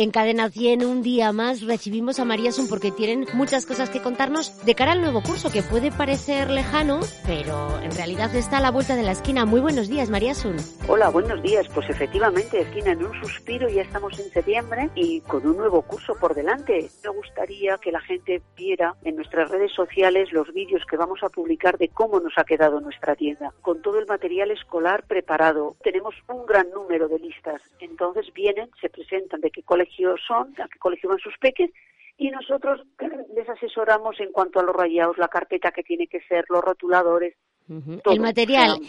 En Cadena 100, un día más, recibimos a María Sun porque tienen muchas cosas que contarnos de cara al nuevo curso, que puede parecer lejano, pero en realidad está a la vuelta de la esquina. Muy buenos días, María Sun. Hola, buenos días. Pues efectivamente, esquina en un suspiro, ya estamos en septiembre y con un nuevo curso por delante. Me gustaría que la gente viera en nuestras redes sociales los vídeos que vamos a publicar de cómo nos ha quedado nuestra tienda, con todo el material escolar preparado. Tenemos un gran número de listas, entonces vienen, se presentan de qué colegio son, a qué colegio van sus peques, y nosotros les asesoramos en cuanto a los rayados, la carpeta que tiene que ser, los rotuladores. El material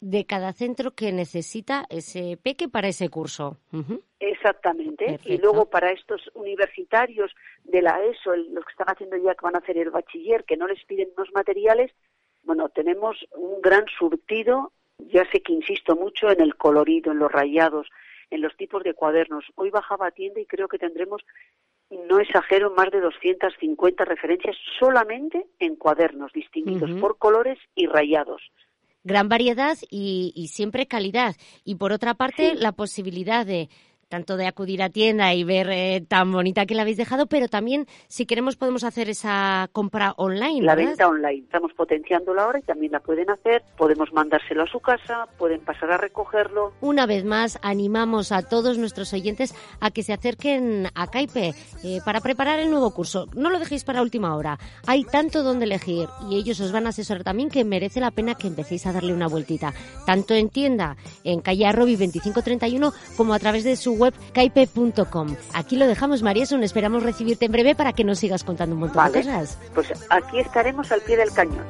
de cada centro que necesita ese peque para ese curso. Exactamente. Y luego para estos universitarios de la ESO, los que están haciendo ya que van a hacer el bachiller, que no les piden unos materiales, bueno, tenemos un gran surtido. Ya sé que insisto mucho en el colorido, en los rayados, en los tipos de cuadernos. Hoy bajaba a tienda y creo que tendremos, no exagero, más de 250 referencias solamente en cuadernos distinguidos por colores y rayados gran variedad y, siempre calidad. Y por otra parte, la posibilidad de tanto de acudir a tienda y ver eh, tan bonita que la habéis dejado, pero también si queremos podemos hacer esa compra online. La venta online, estamos potenciándola ahora y también la pueden hacer, podemos mandárselo a su casa, pueden pasar a recogerlo. Una vez más, animamos a todos nuestros oyentes a que se acerquen a Caipe eh, para preparar el nuevo curso. No lo dejéis para última hora, hay tanto donde elegir y ellos os van a asesorar también que merece la pena que empecéis a darle una vueltita, tanto en tienda, en calle Arrobi 2531, como a través de su web caipe.com. Aquí lo dejamos, Marieson. Esperamos recibirte en breve para que nos sigas contando un montón de cosas. Pues aquí estaremos al pie del cañón.